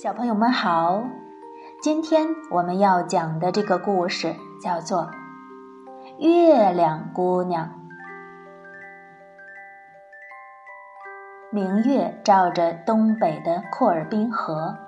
小朋友们好，今天我们要讲的这个故事叫做《月亮姑娘》。明月照着东北的库尔滨河，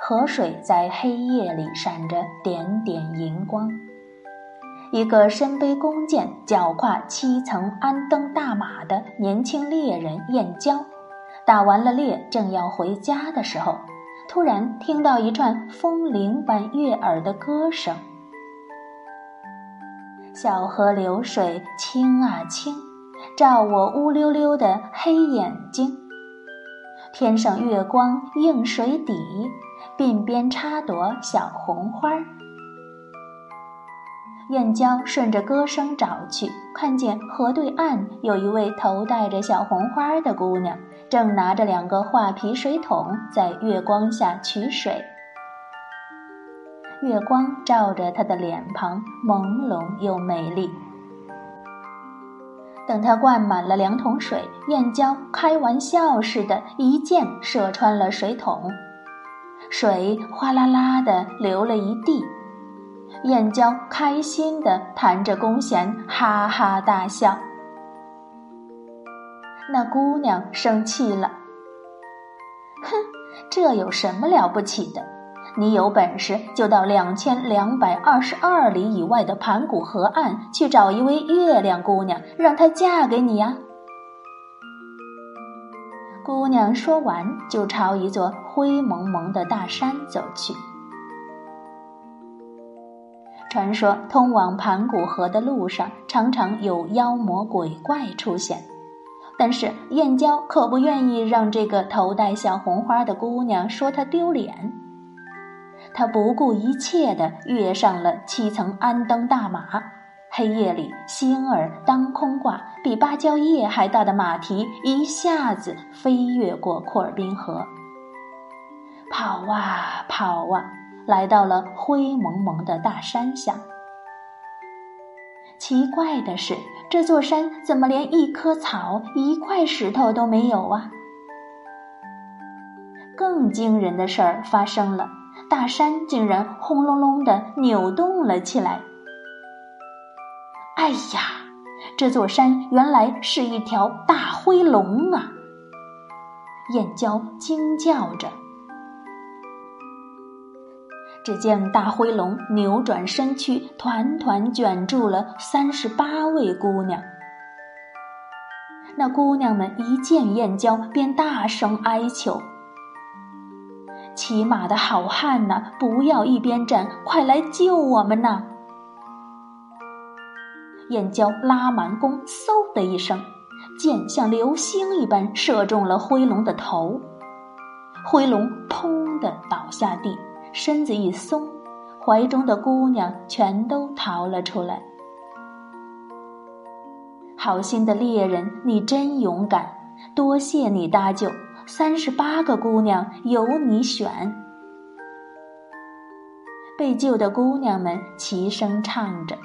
河水在黑夜里闪着点点银光。一个身背弓箭、脚跨七层安登大马的年轻猎人燕郊，打完了猎，正要回家的时候。突然听到一串风铃般悦耳的歌声，小河流水清啊清，照我乌溜溜的黑眼睛。天上月光映水底，鬓边插朵小红花。燕郊顺着歌声找去，看见河对岸有一位头戴着小红花的姑娘。正拿着两个画皮水桶在月光下取水，月光照着他的脸庞，朦胧又美丽。等他灌满了两桶水，燕郊开玩笑似的，一箭射穿了水桶，水哗啦啦的流了一地。燕郊开心的弹着弓弦，哈哈大笑。那姑娘生气了，哼，这有什么了不起的？你有本事就到两千两百二十二里以外的盘古河岸去找一位月亮姑娘，让她嫁给你呀！姑娘说完，就朝一座灰蒙蒙的大山走去。传说通往盘古河的路上，常常有妖魔鬼怪出现。但是燕郊可不愿意让这个头戴小红花的姑娘说她丢脸，他不顾一切地跃上了七层安登大马。黑夜里，星儿当空挂，比芭蕉叶还大的马蹄一下子飞越过库尔滨河，跑啊跑啊，来到了灰蒙蒙的大山下。奇怪的是，这座山怎么连一棵草、一块石头都没有啊？更惊人的事儿发生了，大山竟然轰隆隆的扭动了起来。哎呀，这座山原来是一条大灰龙啊！燕郊惊叫着。只见大灰龙扭转身躯，团团卷住了三十八位姑娘。那姑娘们一见燕郊，便大声哀求：“骑马的好汉呐，不要一边站，快来救我们呐！”燕郊拉满弓，嗖的一声，箭像流星一般射中了灰龙的头，灰龙砰的倒下地。身子一松，怀中的姑娘全都逃了出来。好心的猎人，你真勇敢，多谢你搭救。三十八个姑娘由你选。被救的姑娘们齐声唱着。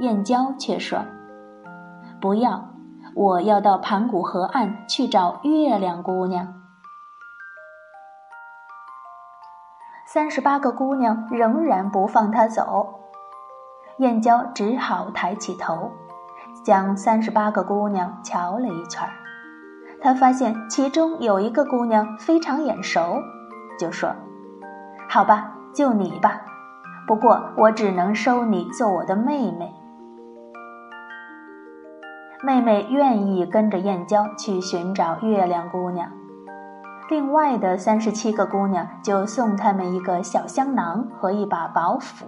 燕郊却说：“不要，我要到盘古河岸去找月亮姑娘。”三十八个姑娘仍然不放他走，燕郊只好抬起头，将三十八个姑娘瞧了一圈儿。他发现其中有一个姑娘非常眼熟，就说：“好吧，就你吧。不过我只能收你做我的妹妹。”妹妹愿意跟着燕郊去寻找月亮姑娘。另外的三十七个姑娘就送他们一个小香囊和一把宝斧，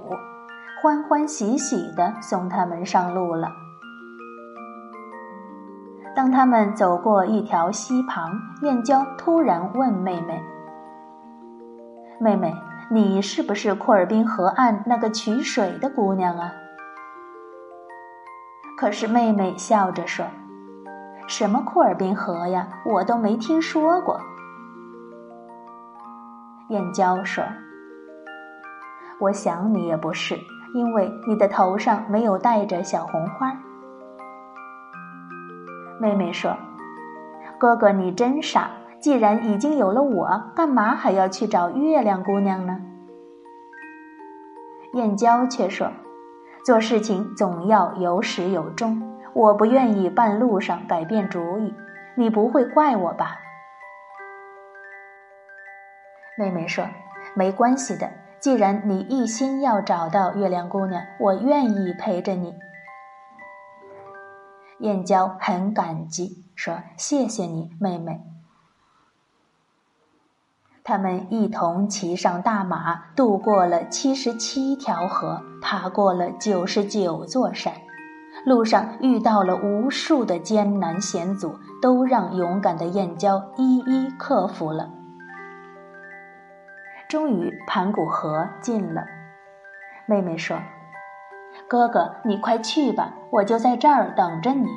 欢欢喜喜地送他们上路了。当他们走过一条溪旁，燕郊突然问妹妹：“妹妹，你是不是库尔滨河岸那个取水的姑娘啊？”可是妹妹笑着说：“什么库尔滨河呀，我都没听说过。”燕郊说：“我想你也不是，因为你的头上没有戴着小红花。”妹妹说：“哥哥，你真傻，既然已经有了我，干嘛还要去找月亮姑娘呢？燕娇却说：“做事情总要有始有终，我不愿意半路上改变主意，你不会怪我吧？”妹妹说：“没关系的，既然你一心要找到月亮姑娘，我愿意陪着你。”燕娇很感激，说：“谢谢你，妹妹。”他们一同骑上大马，渡过了七十七条河，爬过了九十九座山，路上遇到了无数的艰难险阻，都让勇敢的燕娇一一克服了。终于，盘古河近了，妹妹说。哥哥，你快去吧，我就在这儿等着你。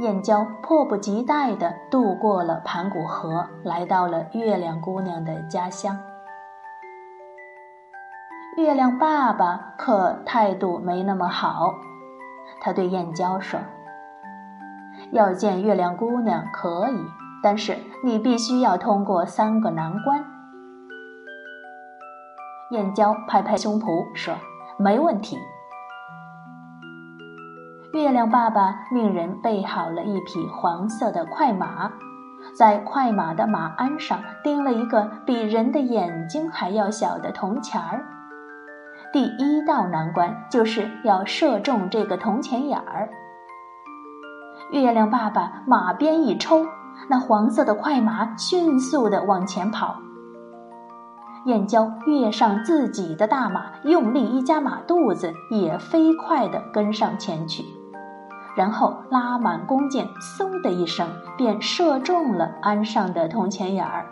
燕娇迫不及待地渡过了盘古河，来到了月亮姑娘的家乡。月亮爸爸可态度没那么好，他对燕娇说：“要见月亮姑娘可以，但是你必须要通过三个难关。”燕娇拍拍胸脯说：“没问题。”月亮爸爸命人备好了一匹黄色的快马，在快马的马鞍上钉了一个比人的眼睛还要小的铜钱儿。第一道难关就是要射中这个铜钱眼儿。月亮爸爸马鞭一抽，那黄色的快马迅速地往前跑。燕郊跃上自己的大马，用力一夹马肚子，也飞快地跟上前去，然后拉满弓箭，嗖的一声，便射中了鞍上的铜钱眼儿。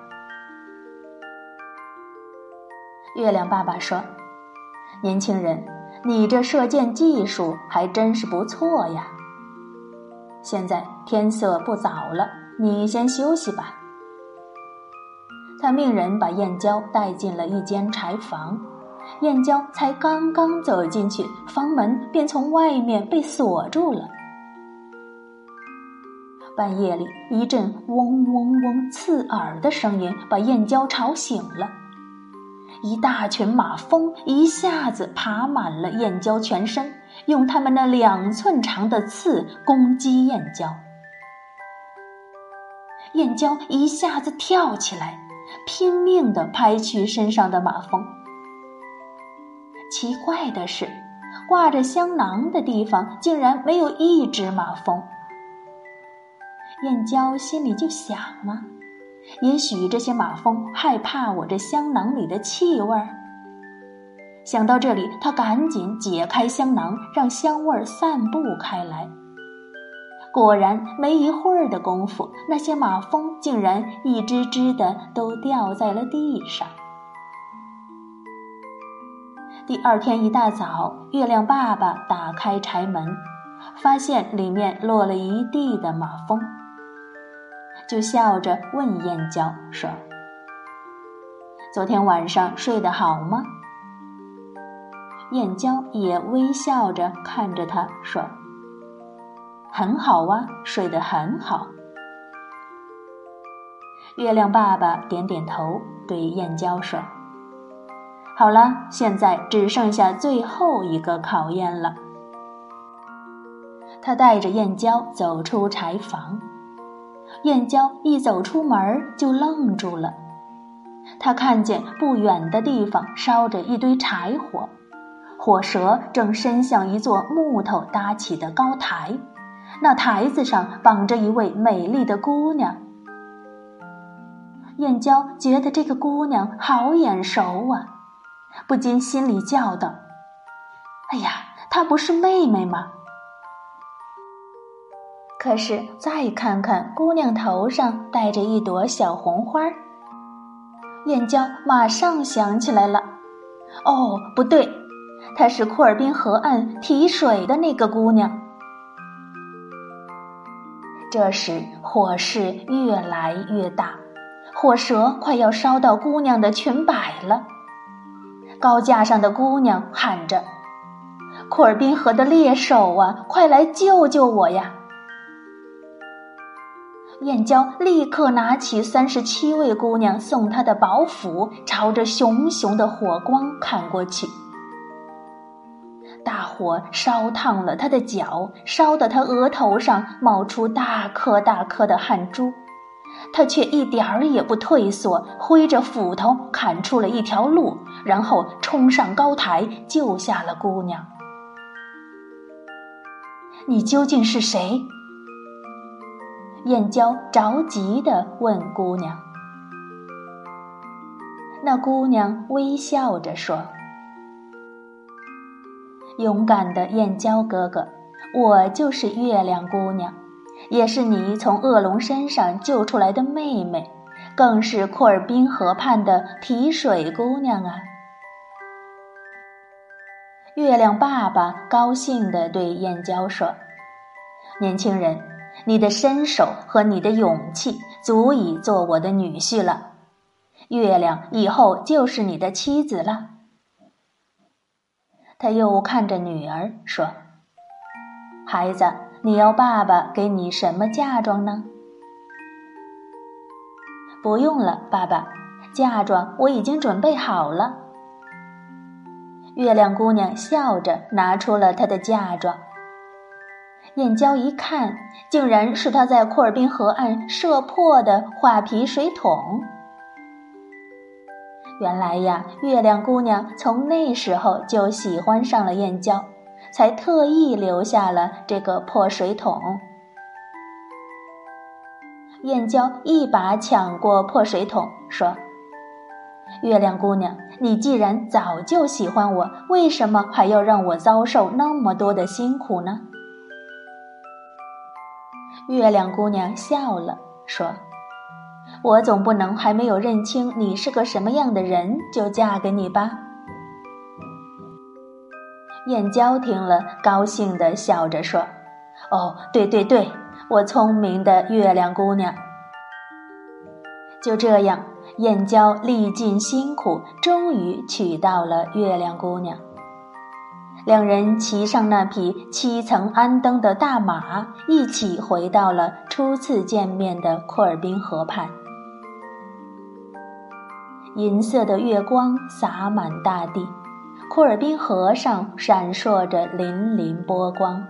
月亮爸爸说：“年轻人，你这射箭技术还真是不错呀。现在天色不早了，你先休息吧。”他命人把燕娇带进了一间柴房，燕娇才刚刚走进去，房门便从外面被锁住了。半夜里，一阵嗡嗡嗡刺耳的声音把燕娇吵醒了，一大群马蜂一下子爬满了燕娇全身，用它们那两寸长的刺攻击燕娇。燕娇一下子跳起来。拼命地拍去身上的马蜂。奇怪的是，挂着香囊的地方竟然没有一只马蜂。燕娇心里就想啊，也许这些马蜂害怕我这香囊里的气味儿。想到这里，他赶紧解开香囊，让香味儿散布开来。果然，没一会儿的功夫，那些马蜂竟然一只只的都掉在了地上。第二天一大早，月亮爸爸打开柴门，发现里面落了一地的马蜂，就笑着问燕郊说：“昨天晚上睡得好吗？”燕郊也微笑着看着他说。很好啊，睡得很好。月亮爸爸点点头，对燕郊说：“好了，现在只剩下最后一个考验了。”他带着燕郊走出柴房，燕郊一走出门就愣住了。他看见不远的地方烧着一堆柴火，火舌正伸向一座木头搭起的高台。那台子上绑着一位美丽的姑娘，燕娇觉得这个姑娘好眼熟啊，不禁心里叫道：“哎呀，她不是妹妹吗？”可是再看看姑娘头上戴着一朵小红花，燕娇马上想起来了：“哦，不对，她是库尔滨河岸提水的那个姑娘。”这时火势越来越大，火舌快要烧到姑娘的裙摆了。高架上的姑娘喊着：“库尔滨河的猎手啊，快来救救我呀！”燕郊立刻拿起三十七位姑娘送她的宝斧，朝着熊熊的火光砍过去。大火烧烫了他的脚，烧得他额头上冒出大颗大颗的汗珠，他却一点儿也不退缩，挥着斧头砍出了一条路，然后冲上高台救下了姑娘。你究竟是谁？燕娇着急地问姑娘。那姑娘微笑着说。勇敢的燕郊哥哥，我就是月亮姑娘，也是你从恶龙身上救出来的妹妹，更是库尔滨河畔的提水姑娘啊！月亮爸爸高兴地对燕郊说：“年轻人，你的身手和你的勇气足以做我的女婿了，月亮以后就是你的妻子了。”他又看着女儿说：“孩子，你要爸爸给你什么嫁妆呢？”“不用了，爸爸，嫁妆我已经准备好了。”月亮姑娘笑着拿出了她的嫁妆。燕娇一看，竟然是她在库尔滨河岸射破的画皮水桶。原来呀，月亮姑娘从那时候就喜欢上了燕郊，才特意留下了这个破水桶。燕郊一把抢过破水桶，说：“月亮姑娘，你既然早就喜欢我，为什么还要让我遭受那么多的辛苦呢？”月亮姑娘笑了，说。我总不能还没有认清你是个什么样的人就嫁给你吧？燕娇听了，高兴的笑着说：“哦，对对对，我聪明的月亮姑娘。”就这样，燕娇历尽辛苦，终于娶到了月亮姑娘。两人骑上那匹七层鞍灯的大马，一起回到了初次见面的库尔滨河畔。银色的月光洒满大地，库尔滨河上闪烁着粼粼波光，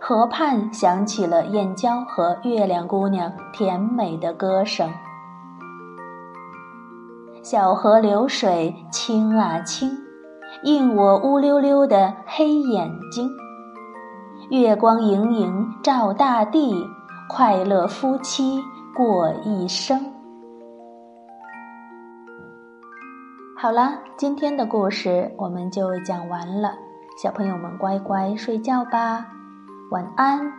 河畔响起了燕郊和月亮姑娘甜美的歌声。小河流水清啊清，映我乌溜溜的黑眼睛。月光盈盈照大地，快乐夫妻过一生。好了，今天的故事我们就讲完了，小朋友们乖乖睡觉吧，晚安。